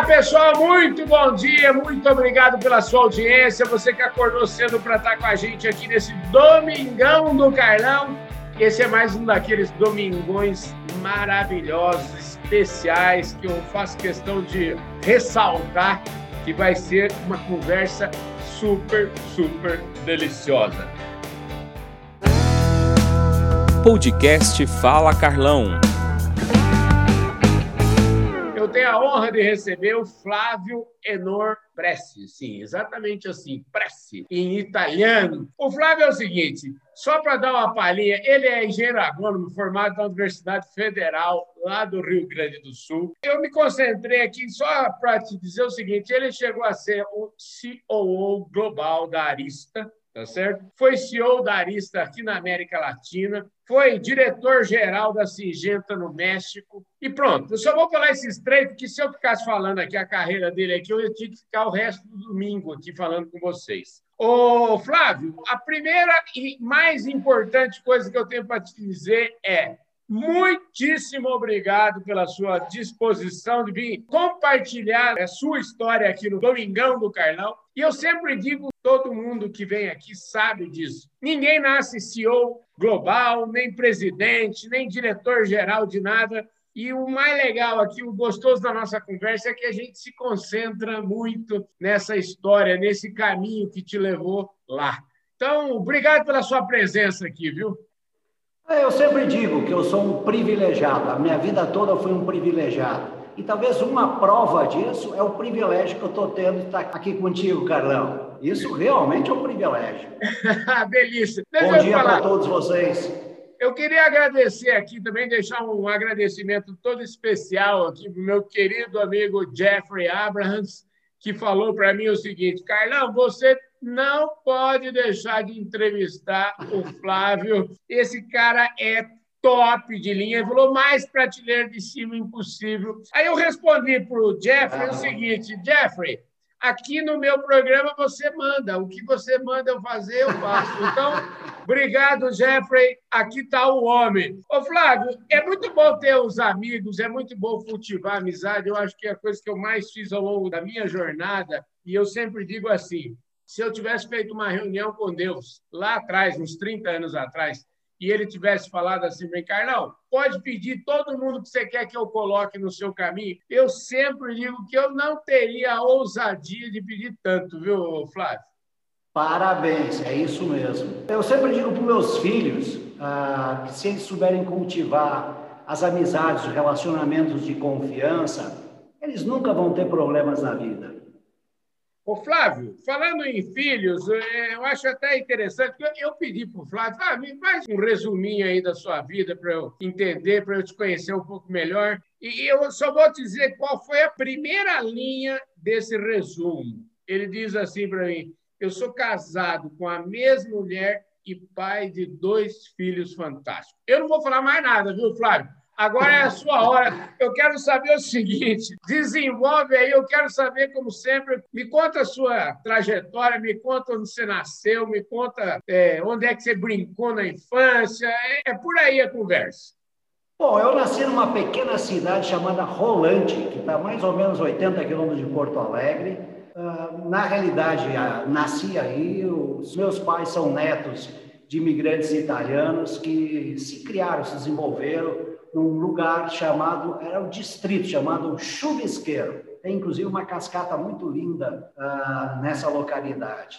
Olá, pessoal, muito bom dia, muito obrigado pela sua audiência. Você que acordou cedo para estar com a gente aqui nesse Domingão do Carlão. Esse é mais um daqueles domingões maravilhosos, especiais, que eu faço questão de ressaltar que vai ser uma conversa super, super deliciosa. Podcast Fala Carlão tenho a honra de receber o Flávio Enor Pressi. Sim, exatamente assim, Pressi, em italiano. O Flávio é o seguinte, só para dar uma palhinha, ele é engenheiro agrônomo formado na Universidade Federal lá do Rio Grande do Sul. Eu me concentrei aqui só para te dizer o seguinte, ele chegou a ser o COO global da Arista, tá certo? Foi CEO da Arista aqui na América Latina, foi diretor-geral da Singenta no México, e pronto. Eu só vou falar esses três, porque se eu ficasse falando aqui a carreira dele aqui, eu ia ter que ficar o resto do domingo aqui falando com vocês. Ô, Flávio, a primeira e mais importante coisa que eu tenho para te dizer é Muitíssimo obrigado pela sua disposição de vir compartilhar a sua história aqui no Domingão do Carlão. E eu sempre digo, todo mundo que vem aqui sabe disso. Ninguém nasce CEO global, nem presidente, nem diretor-geral de nada. E o mais legal aqui, o gostoso da nossa conversa é que a gente se concentra muito nessa história, nesse caminho que te levou lá. Então, obrigado pela sua presença aqui, viu? Eu sempre digo que eu sou um privilegiado, a minha vida toda foi um privilegiado. E talvez uma prova disso é o privilégio que eu estou tendo de estar aqui contigo, Carlão. Isso realmente é um privilégio. Delícia. Deixa Bom dia para todos vocês. Eu queria agradecer aqui também, deixar um agradecimento todo especial aqui para o meu querido amigo Jeffrey Abrahams, que falou para mim o seguinte: Carlão, você não pode deixar de entrevistar o Flávio. Esse cara é top de linha. Ele falou mais prateleira de cima impossível. Aí eu respondi para o Jeffrey o seguinte: Jeffrey, aqui no meu programa você manda. O que você manda eu fazer, eu faço. Então, obrigado, Jeffrey. Aqui está o homem. Ô, Flávio, é muito bom ter os amigos, é muito bom cultivar amizade. Eu acho que é a coisa que eu mais fiz ao longo da minha jornada. E eu sempre digo assim: se eu tivesse feito uma reunião com Deus lá atrás, uns 30 anos atrás, e ele tivesse falado assim, bem, Carlão, pode pedir todo mundo que você quer que eu coloque no seu caminho, eu sempre digo que eu não teria a ousadia de pedir tanto, viu, Flávio? Parabéns, é isso mesmo. Eu sempre digo para meus filhos ah, que se eles souberem cultivar as amizades, os relacionamentos de confiança, eles nunca vão ter problemas na vida. Ô, Flávio, falando em filhos, é, eu acho até interessante, porque eu pedi para o Flávio, ah, me faz um resuminho aí da sua vida para eu entender, para eu te conhecer um pouco melhor. E eu só vou te dizer qual foi a primeira linha desse resumo. Ele diz assim para mim: eu sou casado com a mesma mulher e pai de dois filhos fantásticos. Eu não vou falar mais nada, viu, Flávio? Agora é a sua hora. Eu quero saber o seguinte: desenvolve aí, eu quero saber, como sempre, me conta a sua trajetória, me conta onde você nasceu, me conta é, onde é que você brincou na infância. É, é por aí a conversa. Bom, eu nasci numa pequena cidade chamada Rolante, que está mais ou menos 80 quilômetros de Porto Alegre. Uh, na realidade, uh, nasci aí, os meus pais são netos de imigrantes italianos que se criaram, se desenvolveram num lugar chamado, era o distrito chamado Chuvisqueiro. Tem inclusive uma cascata muito linda uh, nessa localidade.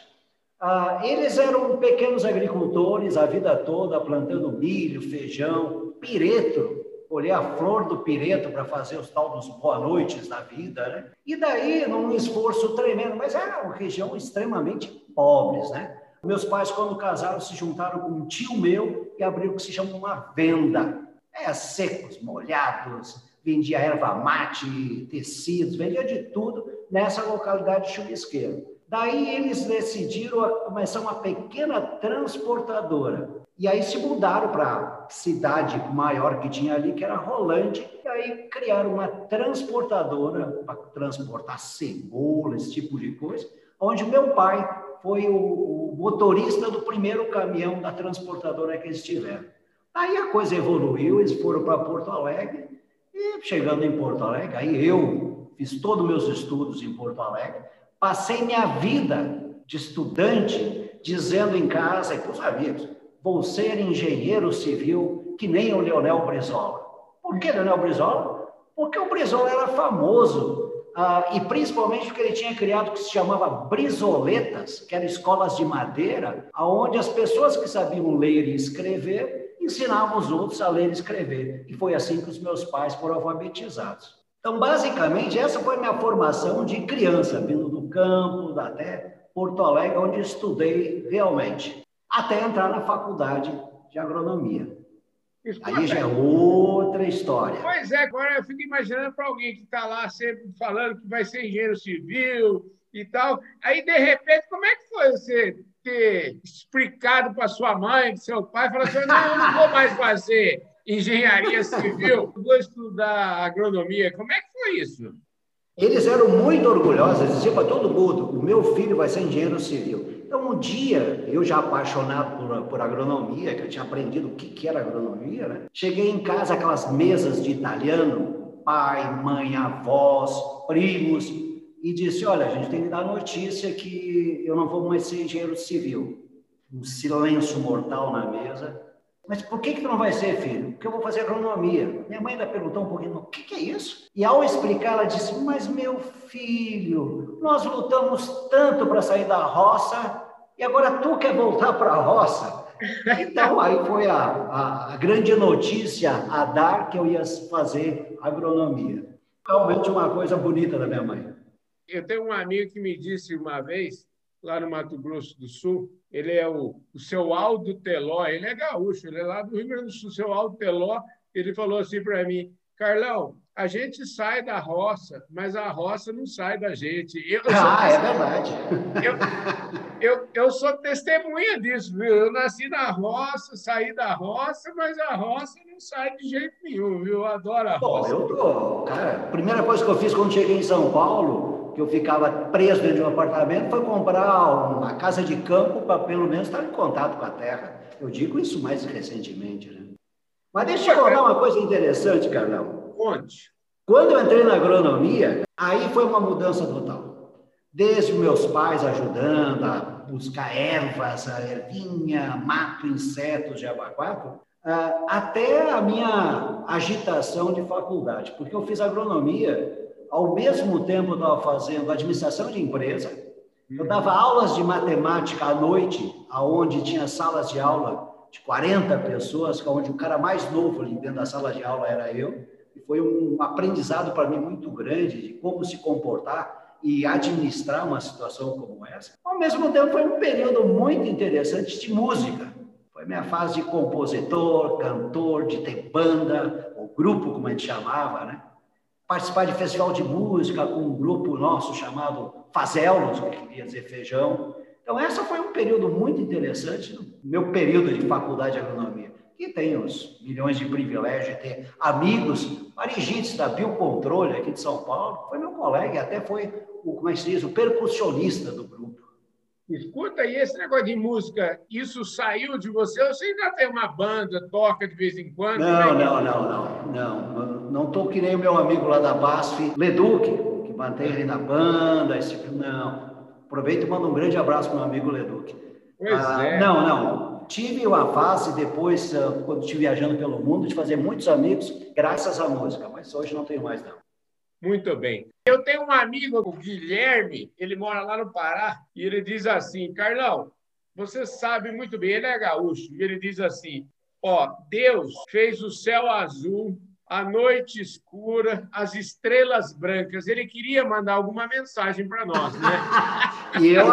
Uh, eles eram pequenos agricultores a vida toda, plantando milho, feijão, pireto. Olhei a flor do pireto para fazer os tal dos boa noites da vida, né? E daí, num esforço tremendo, mas era uma região extremamente pobres, né? Meus pais, quando casaram, se juntaram com um tio meu e abriu o que se chama uma venda é, secos, molhados, vendia erva mate, tecidos, vendia de tudo nessa localidade de. Daí eles decidiram começar uma pequena transportadora. E aí se mudaram para a cidade maior que tinha ali, que era Rolante, e aí criaram uma transportadora para transportar cebola, esse tipo de coisa, onde meu pai foi o, o motorista do primeiro caminhão da transportadora que eles tiveram. Aí a coisa evoluiu, eles foram para Porto Alegre, e chegando em Porto Alegre, aí eu, fiz todos os meus estudos em Porto Alegre, passei minha vida de estudante dizendo em casa e para os amigos, vou ser engenheiro civil que nem o Leonel Brizola. Por que Leonel Brizola? Porque o Brizola era famoso ah, e principalmente porque ele tinha criado o que se chamava brisoletas, que eram escolas de madeira, onde as pessoas que sabiam ler e escrever ensinavam os outros a ler e escrever. E foi assim que os meus pais foram alfabetizados. Então, basicamente, essa foi a minha formação de criança, vindo do campo, até Porto Alegre, onde estudei realmente, até entrar na faculdade de agronomia. Escuta, Aí já é outra história. Pois é, agora eu fico imaginando para alguém que está lá sempre falando que vai ser engenheiro civil e tal. Aí, de repente, como é que foi você ter explicado para sua mãe, para seu pai, falar assim: não, eu não vou mais fazer engenharia civil, vou estudar agronomia. Como é que foi isso? Eles eram muito orgulhosos, diziam para todo mundo: o meu filho vai ser engenheiro civil. Então, um dia, eu já apaixonado por, por agronomia, que eu tinha aprendido o que, que era agronomia, né? cheguei em casa, aquelas mesas de italiano, pai, mãe, avós, primos, e disse: Olha, a gente tem que dar notícia que eu não vou mais ser engenheiro civil. Um silêncio mortal na mesa. Mas por que, que tu não vai ser, filho? Porque eu vou fazer agronomia. Minha mãe ainda perguntou um pouquinho, o que, que é isso? E ao explicar, ela disse, mas meu filho, nós lutamos tanto para sair da roça e agora tu quer voltar para a roça? Então, aí foi a, a, a, grande notícia a dar que eu ia fazer agronomia. Realmente uma coisa bonita da minha mãe. Eu tenho um amigo que me disse uma vez, lá no Mato Grosso do Sul, ele é o, o seu Aldo Teló, ele é gaúcho, ele é lá do Rio Grande do Sul, o seu Aldo Teló, ele falou assim para mim, Carlão, a gente sai da roça, mas a roça não sai da gente. Eu, ah, é verdade. Eu, eu, eu sou testemunha disso, viu? Eu nasci na roça, saí da roça, mas a roça não sai de jeito nenhum, viu? Eu adoro a roça. Bom, eu tô, cara, a primeira coisa que eu fiz quando cheguei em São Paulo, que eu ficava preso dentro de um apartamento, foi comprar uma casa de campo para pelo menos estar em contato com a terra. Eu digo isso mais recentemente, né? Mas deixa eu te contar uma coisa interessante, Carlão. Conte. Quando eu entrei na agronomia, aí foi uma mudança total. Desde meus pais ajudando a buscar ervas, a ervinha, mato, insetos de abacuato, até a minha agitação de faculdade, porque eu fiz agronomia, ao mesmo tempo eu estava fazendo administração de empresa, eu dava aulas de matemática à noite, aonde tinha salas de aula de 40 pessoas, onde o cara mais novo ali dentro da sala de aula era eu. E foi um aprendizado para mim muito grande de como se comportar e administrar uma situação como essa. Ao mesmo tempo, foi um período muito interessante de música. Foi minha fase de compositor, cantor, de ter banda, ou grupo, como a gente chamava, né? Participar de festival de música com um grupo nosso chamado Fazelos, que queria dizer feijão. Então, essa foi um período muito interessante, meu período de faculdade de agronomia. E tenho os milhões de privilégios de ter amigos, Marigites da Biocontrole aqui de São Paulo, foi meu colega até foi o, como é que se diz, o percussionista do grupo. Escuta, e esse negócio de música, isso saiu de você? Você ainda tem uma banda, toca de vez em quando? Não, é não, não, não, não. Não estou que nem o meu amigo lá da BASF, Leduc, que mantém ele na banda, esse tipo. Não, Aproveito e mando um grande abraço para o meu amigo Leduc. Pois ah, é. Não, não. Tive uma fase depois, ah, quando estive viajando pelo mundo, de fazer muitos amigos graças à música, mas hoje não tenho mais, não. Muito bem. Eu tenho um amigo, o Guilherme, ele mora lá no Pará, e ele diz assim: Carlão, você sabe muito bem, ele é gaúcho, e ele diz assim: ó, Deus fez o céu azul a noite escura, as estrelas brancas. Ele queria mandar alguma mensagem para nós, né? e eu,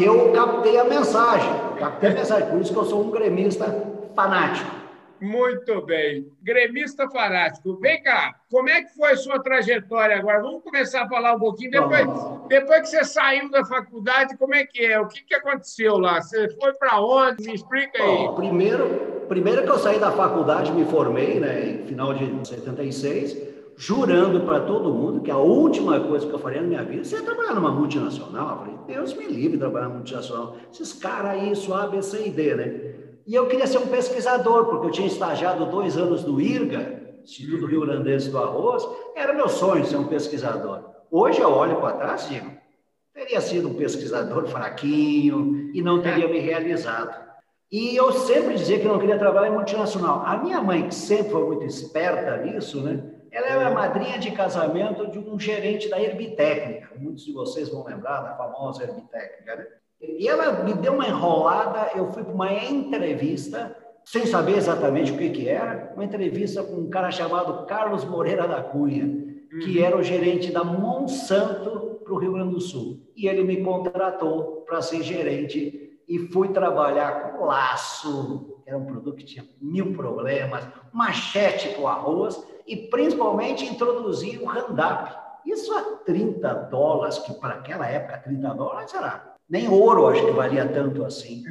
eu captei a mensagem, captei a mensagem, por isso que eu sou um gremista fanático. Muito bem. Gremista fanático. Vem cá, como é que foi a sua trajetória agora? Vamos começar a falar um pouquinho. Depois, depois que você saiu da faculdade, como é que é? O que, que aconteceu lá? Você foi para onde? Me explica aí. Bom, primeiro, primeiro que eu saí da faculdade, me formei, né, em final de 76, jurando para todo mundo que a última coisa que eu faria na minha vida seria trabalhar numa multinacional. Eu falei, Deus me livre de trabalhar numa multinacional. Esses caras aí, isso, A, B, C e D, né? E eu queria ser um pesquisador, porque eu tinha estagiado dois anos no IRGA, Instituto Rio Grandense do Arroz, era meu sonho ser um pesquisador. Hoje eu olho para trás e digo, teria sido um pesquisador fraquinho e não teria me realizado. E eu sempre dizia que não queria trabalhar em multinacional. A minha mãe, que sempre foi muito esperta nisso, né? Ela era madrinha de casamento de um gerente da Herbitécnica. Muitos de vocês vão lembrar da famosa Herbitécnica, né? E ela me deu uma enrolada, eu fui para uma entrevista, sem saber exatamente o que, que era, uma entrevista com um cara chamado Carlos Moreira da Cunha, que uhum. era o gerente da Monsanto para o Rio Grande do Sul. E ele me contratou para ser gerente e fui trabalhar com laço, que era um produto que tinha mil problemas, machete com arroz e principalmente introduzir o Randap. Isso a 30 dólares, que para aquela época 30 dólares era nem ouro, acho que valia tanto assim.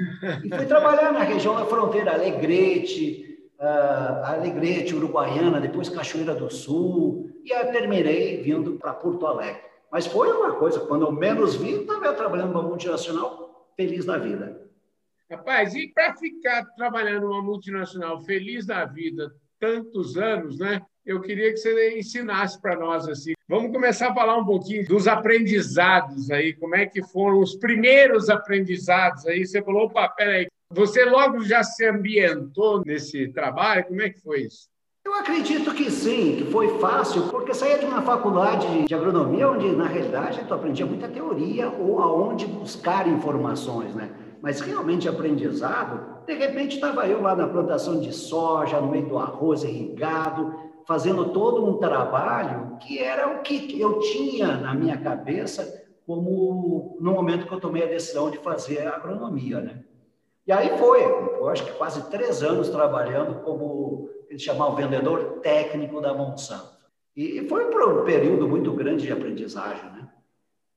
E fui trabalhar na região da fronteira, Alegrete, uh, Alegrete, Uruguaiana, depois Cachoeira do Sul, e terminei vindo para Porto Alegre. Mas foi uma coisa, quando eu menos vi, estava trabalhando numa multinacional feliz da vida. Rapaz, e para ficar trabalhando numa multinacional feliz da vida tantos anos, né? Eu queria que você ensinasse para nós assim. Vamos começar a falar um pouquinho dos aprendizados aí, como é que foram os primeiros aprendizados aí. Você falou, opa, peraí, você logo já se ambientou nesse trabalho? Como é que foi isso? Eu acredito que sim, que foi fácil, porque saía de uma faculdade de agronomia onde, na realidade, tu aprendia muita teoria ou aonde buscar informações, né? Mas realmente aprendizado, de repente estava eu lá na plantação de soja, no meio do arroz irrigado, fazendo todo um trabalho que era o que eu tinha na minha cabeça como no momento que eu tomei a decisão de fazer a agronomia, né? E aí foi, eu acho que quase três anos trabalhando como ele chamava o vendedor técnico da Monsanto. E foi um período muito grande de aprendizagem, né?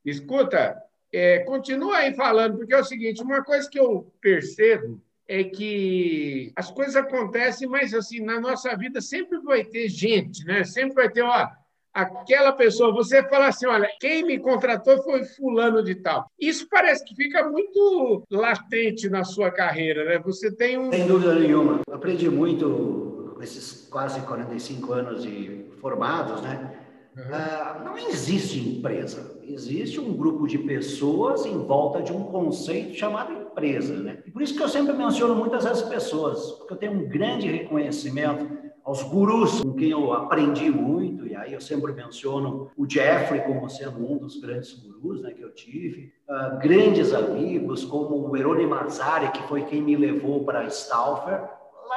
Escuta, é, continua aí falando, porque é o seguinte, uma coisa que eu percebo é que as coisas acontecem, mas assim, na nossa vida sempre vai ter gente, né? Sempre vai ter, ó, aquela pessoa, você fala assim, olha, quem me contratou foi fulano de tal. Isso parece que fica muito latente na sua carreira, né? Você tem um... Sem dúvida nenhuma. Aprendi muito com esses quase 45 anos de formados, né? Uhum. Uh, não existe empresa, existe um grupo de pessoas em volta de um conceito chamado empresa, né? E por isso que eu sempre menciono muitas as pessoas, porque eu tenho um grande reconhecimento aos gurus com quem eu aprendi muito, e aí eu sempre menciono o Jeffrey como sendo um dos grandes gurus né, que eu tive, uh, grandes amigos como o Erone Mazzari, que foi quem me levou para a Stauffer,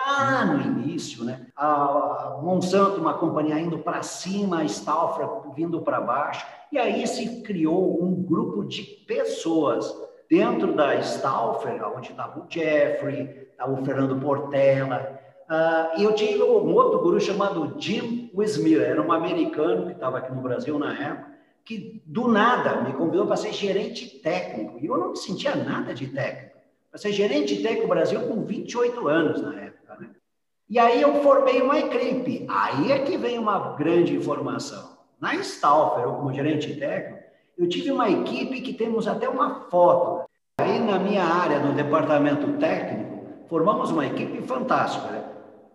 lá no início, né? A Monsanto, uma companhia indo para cima, a Stauffer vindo para baixo, e aí se criou um grupo de pessoas dentro da Stauffer, onde estava o Jeffrey, estava o Fernando Portela, Uh, e eu tinha um outro guru chamado Jim Wismir, era um americano que estava aqui no Brasil na época, que do nada me convidou para ser gerente técnico. E eu não sentia nada de técnico. Para ser gerente técnico no Brasil com 28 anos na época. E aí eu formei uma equipe. Aí é que vem uma grande informação. Na Stauffer, como gerente técnico, eu tive uma equipe que temos até uma foto. Aí na minha área, no departamento técnico, formamos uma equipe fantástica. Né?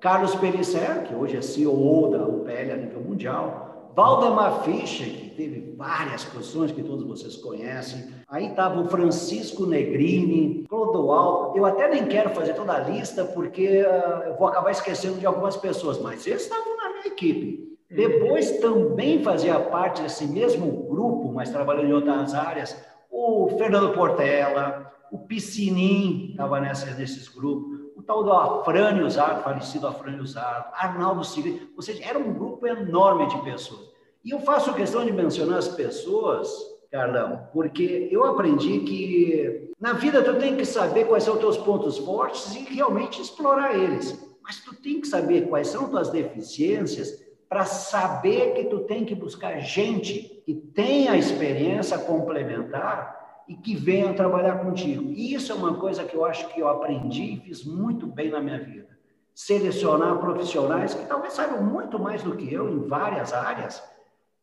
Carlos Pellicer, que hoje é CEO da UPL a nível mundial, Valdemar Fischer, que teve várias posições que todos vocês conhecem, aí estava o Francisco Negrini, Clodoaldo, eu até nem quero fazer toda a lista, porque uh, eu vou acabar esquecendo de algumas pessoas, mas eles estavam na minha equipe. Depois também fazia parte desse mesmo grupo, mas trabalhando em outras áreas, o Fernando Portela, o Piscinin estava nesses grupos, o tal do Afrânio Zardo, falecido Afrânio Zardo, Arnaldo Sigrid, ou seja, era um grupo enorme de pessoas. E eu faço questão de mencionar as pessoas, Carlão, porque eu aprendi que na vida tu tem que saber quais são os teus pontos fortes e realmente explorar eles. Mas tu tem que saber quais são tuas deficiências para saber que tu tem que buscar gente que tenha experiência complementar e que venham trabalhar contigo. E isso é uma coisa que eu acho que eu aprendi e fiz muito bem na minha vida. Selecionar profissionais que talvez saibam muito mais do que eu em várias áreas,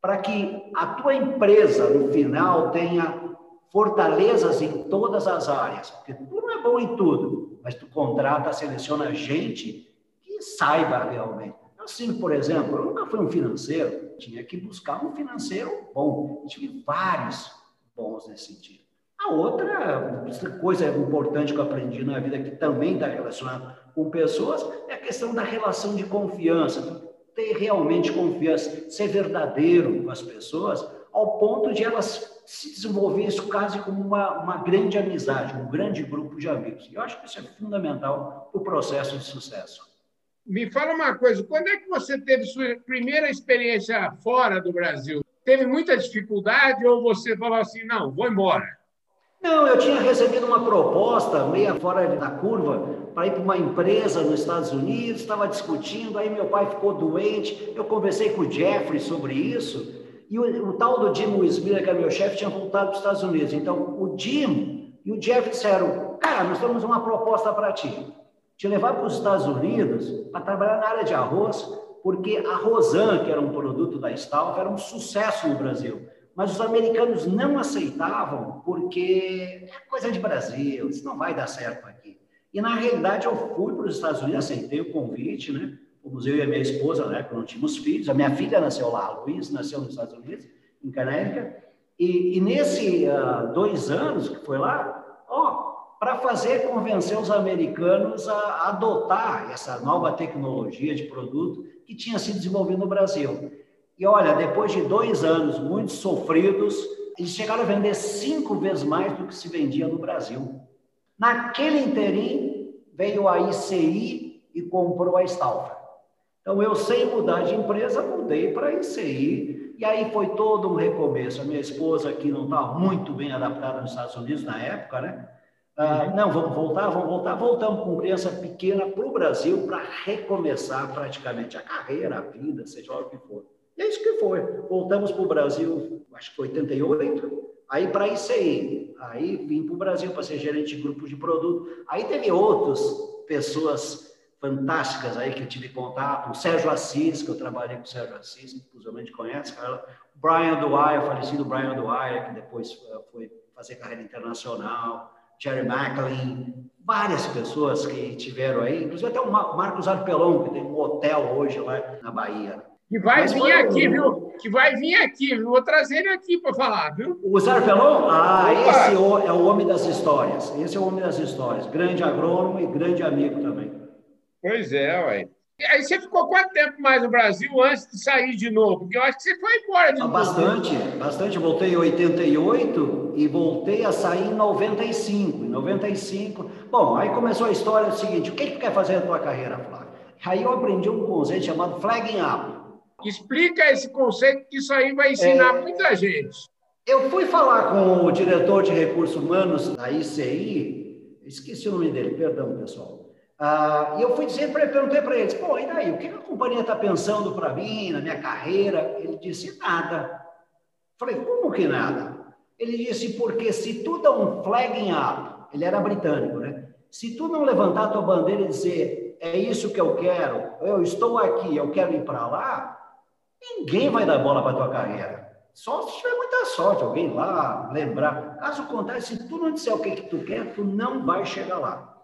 para que a tua empresa, no final, tenha fortalezas em todas as áreas. Porque tu não é bom em tudo, mas tu contrata, seleciona gente que saiba realmente. Assim, por exemplo, eu nunca fui um financeiro, tinha que buscar um financeiro bom. Eu tive vários bons nesse sentido. A outra coisa importante que eu aprendi na vida, que também está relacionada com pessoas, é a questão da relação de confiança. Ter realmente confiança, ser verdadeiro com as pessoas, ao ponto de elas se desenvolver isso quase como uma, uma grande amizade, um grande grupo de amigos. E eu acho que isso é fundamental para o processo de sucesso. Me fala uma coisa, quando é que você teve sua primeira experiência fora do Brasil? Teve muita dificuldade ou você falou assim, não, vou embora? Não, eu tinha recebido uma proposta, meia fora da curva, para ir para uma empresa nos Estados Unidos, estava discutindo, aí meu pai ficou doente, eu conversei com o Jeffrey sobre isso, e o, o tal do Jim Wismiller, que era meu chefe, tinha voltado para os Estados Unidos. Então, o Jim e o Jeff disseram, cara, nós temos uma proposta para ti, te levar para os Estados Unidos para trabalhar na área de arroz, porque a Rosan, que era um produto da Stalf, era um sucesso no Brasil. Mas os americanos não aceitavam porque é coisa de Brasil, isso não vai dar certo aqui. E na realidade eu fui para os Estados Unidos, aceitei o convite, né? Fomos eu e a minha esposa, né? Quando tínhamos filhos. A minha filha nasceu lá, a Luiz nasceu nos Estados Unidos, em Connecticut. E, e nesse uh, dois anos que foi lá, ó, para fazer convencer os americanos a adotar essa nova tecnologia de produto que tinha sido desenvolvida no Brasil. E olha, depois de dois anos muito sofridos, eles chegaram a vender cinco vezes mais do que se vendia no Brasil. Naquele interim, veio a ICI e comprou a Stalfa. Então, eu, sem mudar de empresa, mudei para a ICI. E aí foi todo um recomeço. A minha esposa, que não estava muito bem adaptada nos Estados Unidos na época, né? Ah, uhum. não, vamos voltar, vamos voltar. Voltamos com criança pequena para o Brasil para recomeçar praticamente a carreira, a vida, seja lá o que for. E é isso que foi. Voltamos para o Brasil, acho que foi 88, aí para ICI. Aí vim para o Brasil para ser gerente de grupo de produto. Aí teve outras pessoas fantásticas aí que eu tive contato. O Sérgio Assis, que eu trabalhei com o Sérgio Assis, que possivelmente conhece, cara. Brian Dwyer, falecido Brian Dwyer, que depois eh, foi fazer carreira internacional. Jerry McLean, várias pessoas que tiveram aí, inclusive até o Marcos Arpelon, que tem um hotel hoje lá na Bahia. Que vai Mas vir foi... aqui, viu? Que vai vir aqui, viu? Vou trazer ele aqui para falar, viu? O Zarpelon? Ah, Opa. esse é, o homem das histórias. Esse é o homem das histórias. Grande agrônomo e grande amigo também. Pois é, ué. Aí você ficou quanto tempo mais no Brasil antes de sair de novo? Porque eu acho que você foi embora de ah, novo. Bastante, bastante. Voltei em 88 e voltei a sair em 95. Em 95. Bom, aí começou a história do seguinte: o que, que tu quer fazer na tua carreira, Flávio? Aí eu aprendi um conceito chamado flagging up. Explica esse conceito, que isso aí vai ensinar é, muita gente. Eu fui falar com o diretor de recursos humanos da ICI, esqueci o nome dele, perdão, pessoal. Ah, e eu fui dizer para ele, perguntei para ele, pô, e daí, o que a companhia está pensando para mim, na minha carreira? Ele disse, nada. Falei, como que nada? Ele disse, porque se tu dá um flagging up, ele era britânico, né? Se tu não levantar a tua bandeira e dizer, é isso que eu quero, eu estou aqui, eu quero ir para lá, Ninguém vai dar bola para tua carreira. Só se tiver muita sorte, alguém lá lembrar. Caso contrário, se tu não disser o que, que tu quer, tu não vai chegar lá.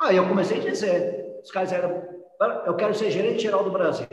Aí eu comecei a dizer, os caras eram, eu quero ser gerente geral do Brasil.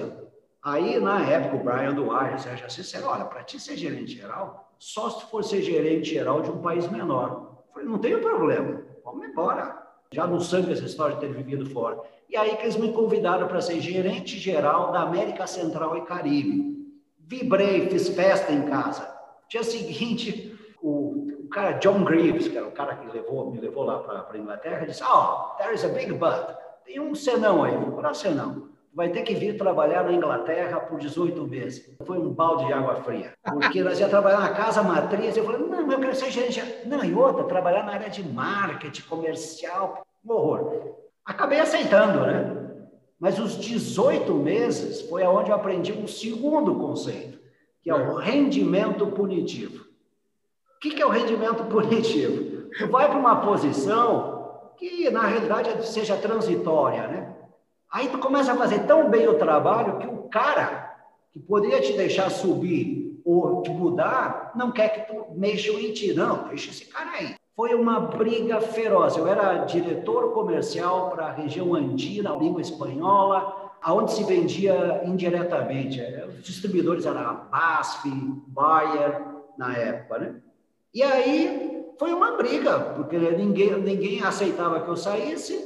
Aí, na época, o Brian Duarte, o Sérgio Assis olha, para ti ser gerente geral, só se tu for ser gerente geral de um país menor. Eu falei, não tem problema, vamos embora. Já no sangue essa história de ter vivido fora. E aí que eles me convidaram para ser gerente geral da América Central e Caribe. Vibrei, fiz festa em casa. Dia seguinte, o, o cara John Greaves, que era o cara que levou, me levou lá para a Inglaterra, disse: Oh, there is a big but. Tem um senão aí. É o senão? vai ter que vir trabalhar na Inglaterra por 18 meses. Foi um balde de água fria. Porque nós ia trabalhar na casa matriz. Eu falei, não, eu quero ser gerente. Não, e outra, trabalhar na área de marketing, comercial. Um horror. Acabei aceitando, né? Mas os 18 meses foi aonde eu aprendi um segundo conceito, que é o rendimento punitivo. O que é o rendimento punitivo? Tu vai para uma posição que, na realidade, seja transitória, né? Aí tu começa a fazer tão bem o trabalho que o cara que poderia te deixar subir ou te mudar, não quer que tu mexa em ti. Não, deixa esse cara aí. Foi uma briga feroz. Eu era diretor comercial para a região andina, língua espanhola, aonde se vendia indiretamente. Os distribuidores eram a BASF, Bayer, na época, né? E aí foi uma briga, porque ninguém, ninguém aceitava que eu saísse,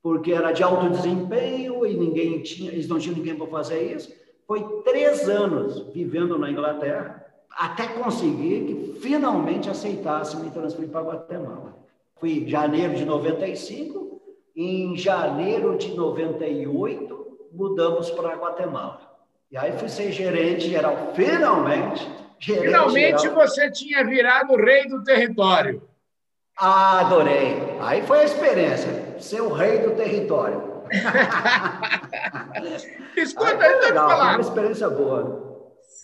porque era de alto desempenho e ninguém tinha, eles não tinham ninguém para fazer isso. Foi três anos vivendo na Inglaterra até conseguir que finalmente aceitasse me transferir para Guatemala. Fui em janeiro de 95, em janeiro de 98 mudamos para Guatemala. E aí fui ser gerente geral, finalmente. Gerente finalmente geral. você tinha virado rei do território. Ah, adorei. Aí foi a experiência, ser o rei do território. Escuta, aí, então, legal, falar. Foi uma experiência boa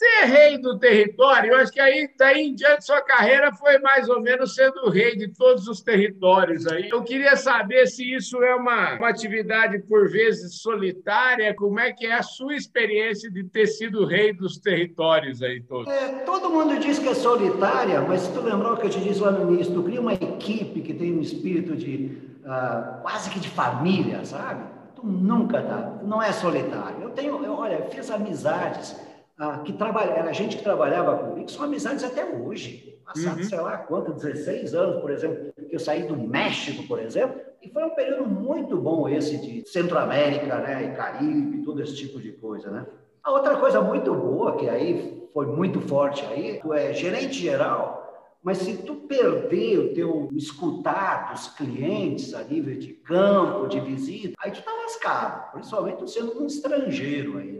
ser rei do território, eu acho que aí, daí em diante, sua carreira foi mais ou menos sendo rei de todos os territórios aí. Eu queria saber se isso é uma, uma atividade, por vezes, solitária, como é que é a sua experiência de ter sido rei dos territórios aí todos? É, todo mundo diz que é solitária, mas se tu lembrar o que eu te disse lá no início, tu cria uma equipe que tem um espírito de uh, quase que de família, sabe? Tu nunca tá, não é solitário. Eu tenho, eu, olha, fiz amizades ah, que trabalha, era gente que trabalhava comigo, são amizades até hoje. Passado, uhum. sei lá quanto, 16 anos, por exemplo, que eu saí do México, por exemplo, e foi um período muito bom esse de Centro-América, né, e Caribe, todo esse tipo de coisa, né? A outra coisa muito boa, que aí foi muito forte aí, tu é gerente geral, mas se tu perder o teu escutar dos clientes a nível de campo, de visita, aí tu tá lascado, principalmente sendo um estrangeiro aí, né?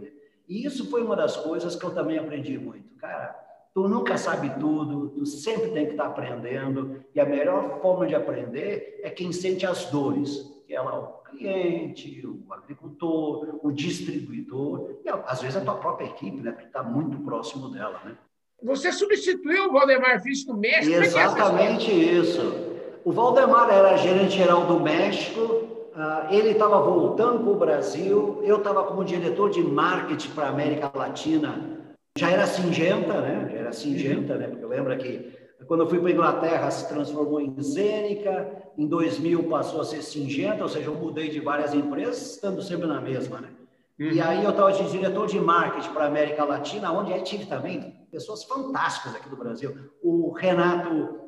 E isso foi uma das coisas que eu também aprendi muito. Cara, tu nunca sabe tudo, tu sempre tem que estar aprendendo, e a melhor forma de aprender é quem sente as dores, que é lá o cliente, o agricultor, o distribuidor, e às vezes a tua própria equipe, né, que está muito próximo dela, né? Você substituiu o Valdemar Fisch no México? É é Exatamente é isso. O Valdemar era gerente geral do México, ele estava voltando para o Brasil, eu estava como diretor de marketing para a América Latina. Já era Singenta, né? Já era Singenta, né? Porque lembra que quando eu fui para a Inglaterra se transformou em Zênica, em 2000 passou a ser Singenta, ou seja, eu mudei de várias empresas, estando sempre na mesma, né? Uhum. E aí eu estava de diretor de marketing para a América Latina, onde aí tive também pessoas fantásticas aqui do Brasil. O Renato,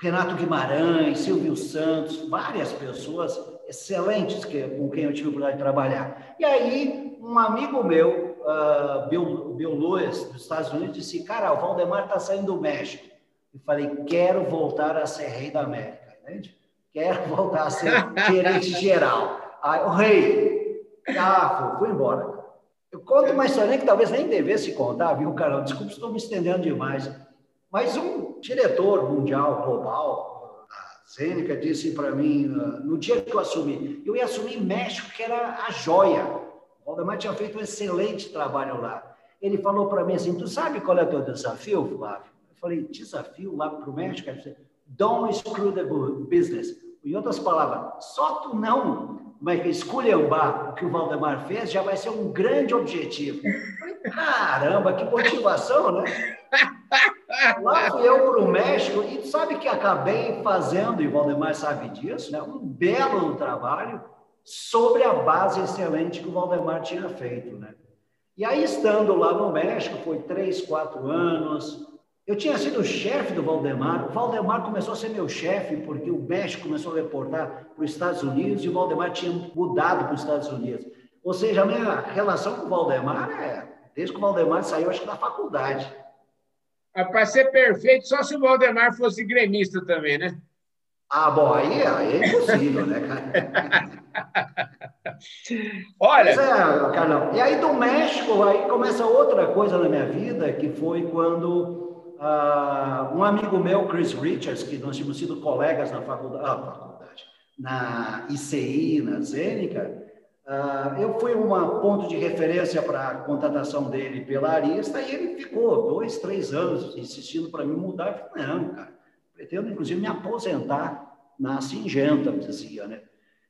Renato Guimarães, Silvio Santos, várias pessoas excelentes que, com quem eu tive a oportunidade de trabalhar. E aí, um amigo meu, uh, Bill, Bill Lewis, dos Estados Unidos, disse: Cara, o Valdemar está saindo do México. E falei: Quero voltar a ser rei da América, entende? Quero voltar a ser gerente geral. Aí, o rei, ah, fui, fui embora. Eu conto uma história que talvez nem devesse contar, viu, Carol? Desculpa, estou me estendendo demais. Mas um diretor mundial, global, Sêneca disse para mim, ah, no dia que eu assumi, eu ia assumir México, que era a joia. O Valdemar tinha feito um excelente trabalho lá. Ele falou para mim assim, tu sabe qual é o teu desafio, Flávio? Eu falei, desafio lá para o México? Ele disse, don't screw the business. Em outras palavras, só tu não mas esculhambar o que o Valdemar fez já vai ser um grande objetivo. Caramba, que motivação, né? Lá fui eu para o México e sabe que acabei fazendo, e o Valdemar sabe disso, né? um belo trabalho sobre a base excelente que o Valdemar tinha feito. Né? E aí, estando lá no México, foi três, quatro anos, eu tinha sido chefe do Valdemar, o Valdemar começou a ser meu chefe porque o México começou a reportar para os Estados Unidos e o Valdemar tinha mudado para os Estados Unidos. Ou seja, a minha relação com o Valdemar é desde que o Valdemar saiu, acho que da faculdade. Para ser perfeito, só se o Valdemar fosse gremista também, né? Ah, bom, aí, aí é impossível, né, cara? Olha. Pois é, Carlão. E aí do México, aí começa outra coisa na minha vida, que foi quando uh, um amigo meu, Chris Richards, que nós tínhamos sido colegas na faculdade, ah, faculdade na ICI, na Zênica, Uh, eu fui um ponto de referência para a contratação dele pela Arista e ele ficou dois, três anos insistindo para mim mudar. Eu falei, não, cara, pretendo inclusive me aposentar na Singenta, dizia, né?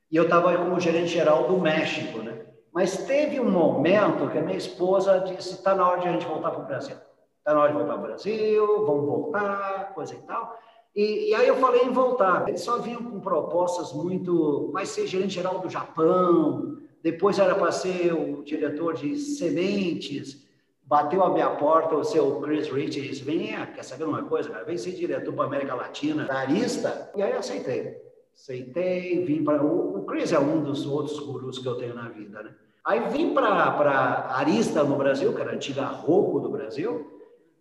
E eu estava como gerente geral do México, né? Mas teve um momento que a minha esposa disse: está na hora de a gente voltar para o Brasil. Está na hora de voltar para o Brasil, vamos voltar, coisa e tal. E, e, aí eu falei em voltar. Eles só vinham com propostas muito. Vai ser gerente geral do Japão, depois era para ser o diretor de sementes, bateu a minha porta o seu Chris Rich e disse, vem, quer saber uma coisa, cara? Vem ser diretor para América Latina, da Arista. E aí aceitei. Aceitei, vim para... O Chris é um dos outros gurus que eu tenho na vida, né? Aí vim para Arista no Brasil, que era a antiga Roco do Brasil,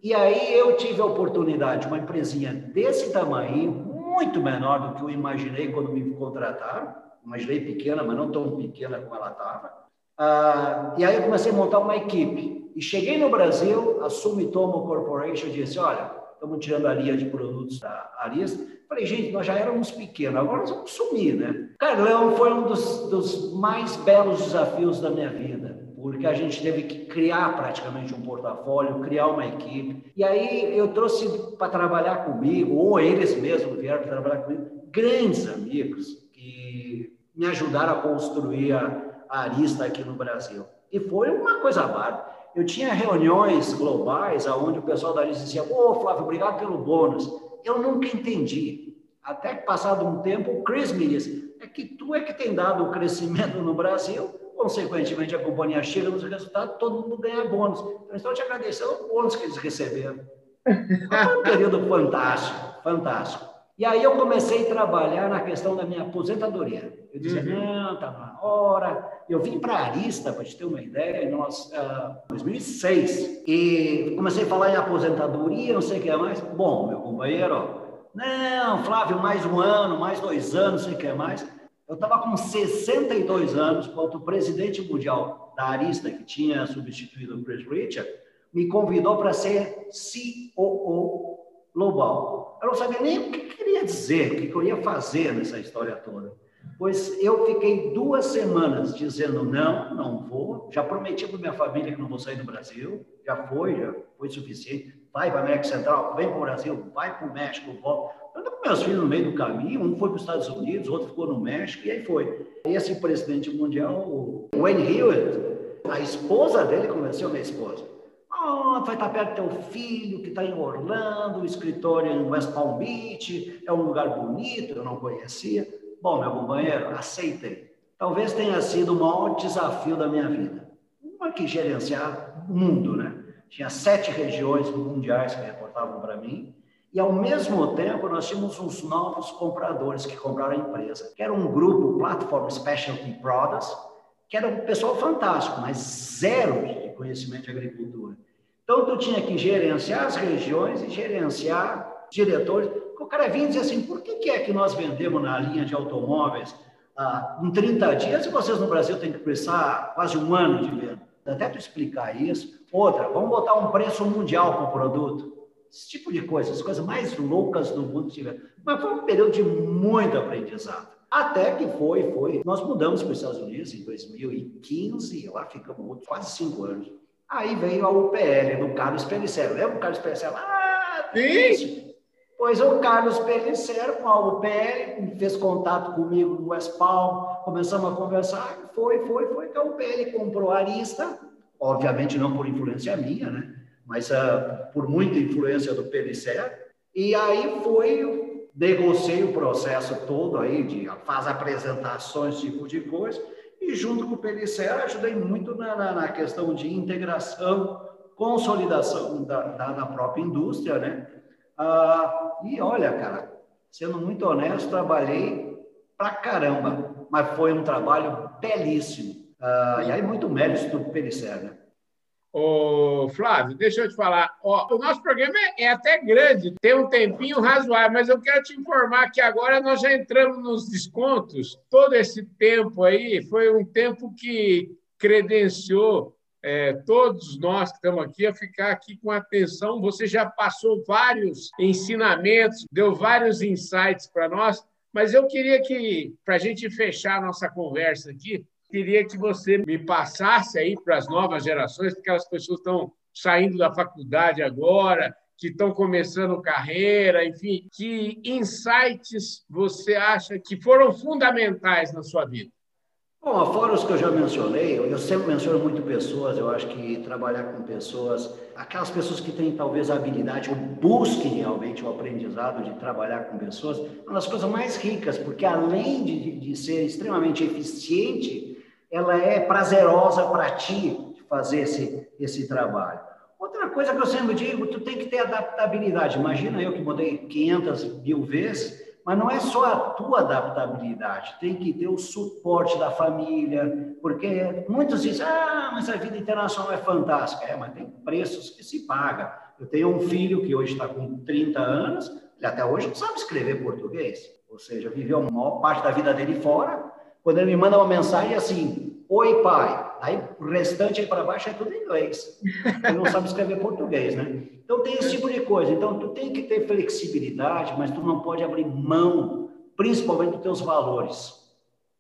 e aí eu tive a oportunidade, uma empresinha desse tamanho, muito menor do que eu imaginei quando me contrataram, imaginei pequena, mas não tão pequena como ela estava. Ah, e aí eu comecei a montar uma equipe. E cheguei no Brasil, a Sumitomo Corporation disse, olha, estamos tirando a linha de produtos da Arista. Falei, gente, nós já éramos pequenos, agora nós vamos sumir, né? Carlão foi um dos, dos mais belos desafios da minha vida porque a gente teve que criar praticamente um portfólio, criar uma equipe. E aí eu trouxe para trabalhar comigo, ou eles mesmos vieram trabalhar comigo, grandes amigos me ajudaram a construir a, a Arista aqui no Brasil. E foi uma coisa bárbara. Eu tinha reuniões globais onde o pessoal da Arista dizia: Ô, oh, Flávio, obrigado pelo bônus. Eu nunca entendi. Até que, passado um tempo, o Chris me disse: é que tu é que tem dado o crescimento no Brasil consequentemente, a companhia chega nos resultados, todo mundo ganha bônus. Então, estou te agradecendo o bônus que eles receberam. Foi um período fantástico, fantástico. E aí eu comecei a trabalhar na questão da minha aposentadoria. Eu dizia, uhum. não, está na hora. Eu vim para Arista, para te ter uma ideia, em nós, uh, 2006, e comecei a falar em aposentadoria, não sei o que mais. Bom, meu companheiro, não, Flávio, mais um ano, mais dois anos, não sei o que mais. Eu estava com 62 anos, quando o presidente mundial da Arista, que tinha substituído o Chris Richard, me convidou para ser COO global. Eu não sabia nem o que queria dizer, o que eu ia fazer nessa história toda. Pois eu fiquei duas semanas dizendo não, não vou. Já prometi para minha família que não vou sair do Brasil. Já foi, já foi suficiente. Vai para a América Central, vem para o Brasil, vai para o México, volta. Eu com meus filhos no meio do caminho, um foi para os Estados Unidos, outro ficou no México, e aí foi. E esse presidente mundial, o Wayne Hewitt, a esposa dele convenceu minha esposa. Oh, vai estar perto do teu filho, que está em Orlando, o escritório em West Palm Beach, é um lugar bonito, eu não conhecia. Bom, meu companheiro, aceitei. Talvez tenha sido o maior desafio da minha vida. Uma que gerenciar o mundo, né? Tinha sete regiões mundiais que reportavam para mim, e, ao mesmo tempo, nós tínhamos uns novos compradores que compraram a empresa, que era um grupo, Platform Specialty Products, que era um pessoal fantástico, mas zero de conhecimento de agricultura. Então, tu tinha que gerenciar as regiões e gerenciar diretores. O cara vinha e dizia assim, por que, que é que nós vendemos na linha de automóveis ah, em 30 dias e vocês no Brasil têm que precisar quase um ano de venda? Até tu explicar isso. Outra, vamos botar um preço mundial para o produto. Esse tipo de coisa, as coisas mais loucas do mundo tiveram. Mas foi um período de muito aprendizado. Até que foi, foi. Nós mudamos para os Estados Unidos em 2015, e lá ficamos quase cinco anos. Aí veio a UPL do Carlos Pellicero. Lembra o Carlos Pellicero? Ah, Sim. Pois o Carlos Pellicero, com a UPL, fez contato comigo no West Palm, começamos a conversar, foi, foi, foi que a UPL comprou a Arista, obviamente não por influência minha, né? mas uh, por muita influência do PDCE. E aí foi, negociei o processo todo aí, de faz apresentações, tipo de coisa, e junto com o PDCE ajudei muito na, na, na questão de integração, consolidação da, da, da própria indústria, né? Uh, e olha, cara, sendo muito honesto, trabalhei pra caramba, mas foi um trabalho belíssimo. Uh, e aí muito mérito do PDCE, né? Ô, Flávio, deixa eu te falar. Ó, o nosso programa é, é, até grande, tem um tempinho razoável, mas eu quero te informar que agora nós já entramos nos descontos. Todo esse tempo aí foi um tempo que credenciou é, todos nós que estamos aqui a ficar aqui com atenção. Você já passou vários ensinamentos, deu vários insights para nós, mas eu queria que, para a gente fechar a nossa conversa aqui, queria que você me passasse aí para as novas gerações, porque aquelas pessoas estão saindo da faculdade agora, que estão começando carreira, enfim, que insights você acha que foram fundamentais na sua vida? Bom, fora os que eu já mencionei, eu sempre menciono muito pessoas, eu acho que trabalhar com pessoas, aquelas pessoas que têm talvez a habilidade ou busquem realmente o aprendizado de trabalhar com pessoas, é uma das coisas mais ricas, porque além de, de ser extremamente eficiente ela é prazerosa para ti fazer esse, esse trabalho. Outra coisa que eu sempre digo, tu tem que ter adaptabilidade. Imagina eu que mudei 500 mil vezes, mas não é só a tua adaptabilidade, tem que ter o suporte da família, porque muitos dizem, ah, mas a vida internacional é fantástica. É, mas tem preços que se paga. Eu tenho um filho que hoje está com 30 anos, ele até hoje não sabe escrever português, ou seja, viveu a maior parte da vida dele fora. Quando ele me manda uma mensagem assim, oi pai, Aí o restante aí para baixo é tudo em inglês. Ele não sabe escrever português, né? Então tem esse tipo de coisa. Então tu tem que ter flexibilidade, mas tu não pode abrir mão, principalmente dos teus valores.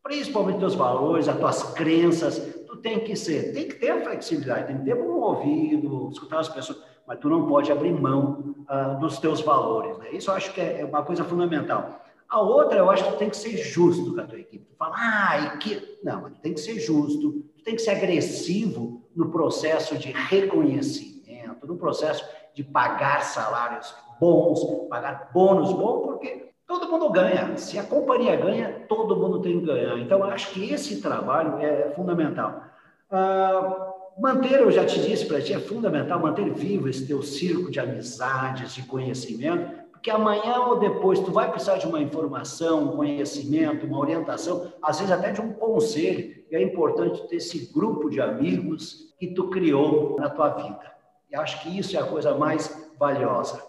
Principalmente dos valores, as tuas crenças. Tu tem que ser, tem que ter a flexibilidade, tem que ter um ouvido, escutar as pessoas, mas tu não pode abrir mão uh, dos teus valores. Né? Isso eu acho que é, é uma coisa fundamental. A outra, eu acho que tu tem que ser justo com a tua equipe. Tu fala, ah, que... Não, mas tu tem que ser justo, tem que ser agressivo no processo de reconhecimento, no processo de pagar salários bons, pagar bônus bons, porque todo mundo ganha. Se a companhia ganha, todo mundo tem que ganhar. Então, acho que esse trabalho é fundamental. Ah, manter, eu já te disse para ti, é fundamental manter vivo esse teu circo de amizades, de conhecimento, que amanhã ou depois tu vai precisar de uma informação, um conhecimento, uma orientação, às vezes até de um conselho, e é importante ter esse grupo de amigos que tu criou na tua vida. E acho que isso é a coisa mais valiosa.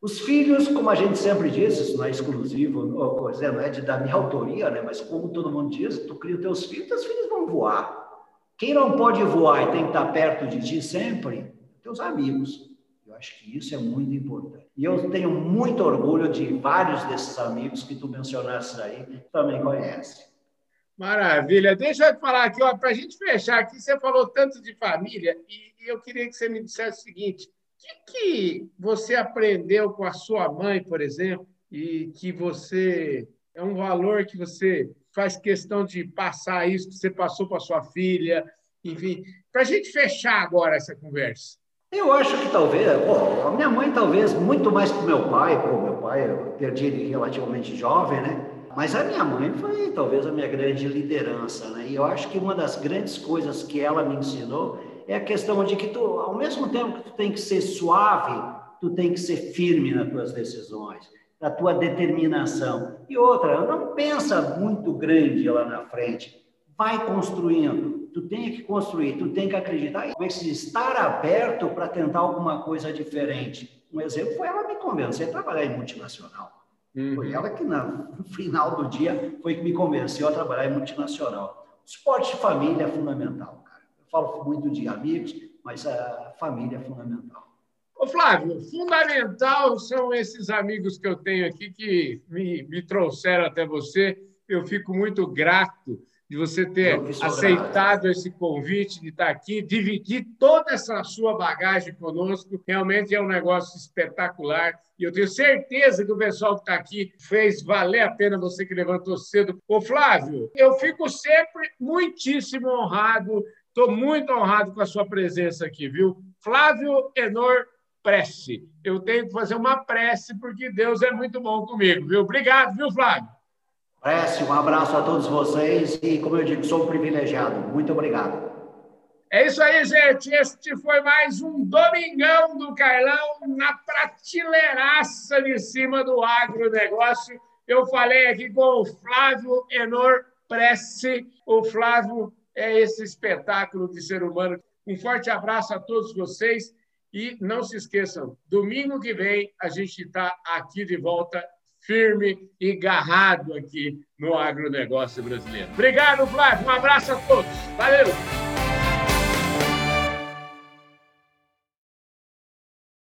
Os filhos, como a gente sempre diz, isso não é exclusivo, não é de, da minha autoria, né? mas como todo mundo diz, tu cria os teus filhos, teus filhos vão voar. Quem não pode voar e tem que estar perto de ti sempre, teus amigos acho que isso é muito importante. E eu tenho muito orgulho de vários desses amigos que tu mencionaste aí, também conhece. Maravilha. Deixa eu falar aqui, para a gente fechar aqui, você falou tanto de família e, e eu queria que você me dissesse o seguinte: o que, que você aprendeu com a sua mãe, por exemplo, e que você é um valor que você faz questão de passar isso que você passou para sua filha, enfim, para a gente fechar agora essa conversa. Eu acho que talvez, bom, a minha mãe talvez muito mais que meu pai, pô, meu pai eu perdi ele relativamente jovem, né? Mas a minha mãe foi talvez a minha grande liderança, né? E eu acho que uma das grandes coisas que ela me ensinou é a questão de que tu, ao mesmo tempo que tu tem que ser suave, tu tem que ser firme nas tuas decisões, na tua determinação. E outra, não pensa muito grande lá na frente, vai construindo tu tem que construir, tu tem que acreditar e estar aberto para tentar alguma coisa diferente. Um exemplo foi ela me convencer a trabalhar em multinacional. Uhum. Foi ela que, no final do dia, foi que me convenceu a trabalhar em multinacional. O esporte de família é fundamental, cara. Eu falo muito de amigos, mas a família é fundamental. Ô, Flávio, fundamental são esses amigos que eu tenho aqui que me, me trouxeram até você. Eu fico muito grato de você ter aceitado esse convite, de estar aqui, dividir toda essa sua bagagem conosco. Realmente é um negócio espetacular. E eu tenho certeza que o pessoal que está aqui fez valer a pena você que levantou cedo. Ô, Flávio, eu fico sempre muitíssimo honrado, estou muito honrado com a sua presença aqui, viu? Flávio Enor Prece. Eu tenho que fazer uma prece porque Deus é muito bom comigo, viu? Obrigado, viu, Flávio? Prece, um abraço a todos vocês e, como eu digo, sou um privilegiado. Muito obrigado. É isso aí, gente. Este foi mais um Domingão do Carlão na prateleiraça de cima do agronegócio. Eu falei aqui com o Flávio Enor Prece. O Flávio é esse espetáculo de ser humano. Um forte abraço a todos vocês e não se esqueçam, domingo que vem a gente está aqui de volta firme e garrado aqui no agronegócio brasileiro. Obrigado, Flávio. Um abraço a todos. Valeu!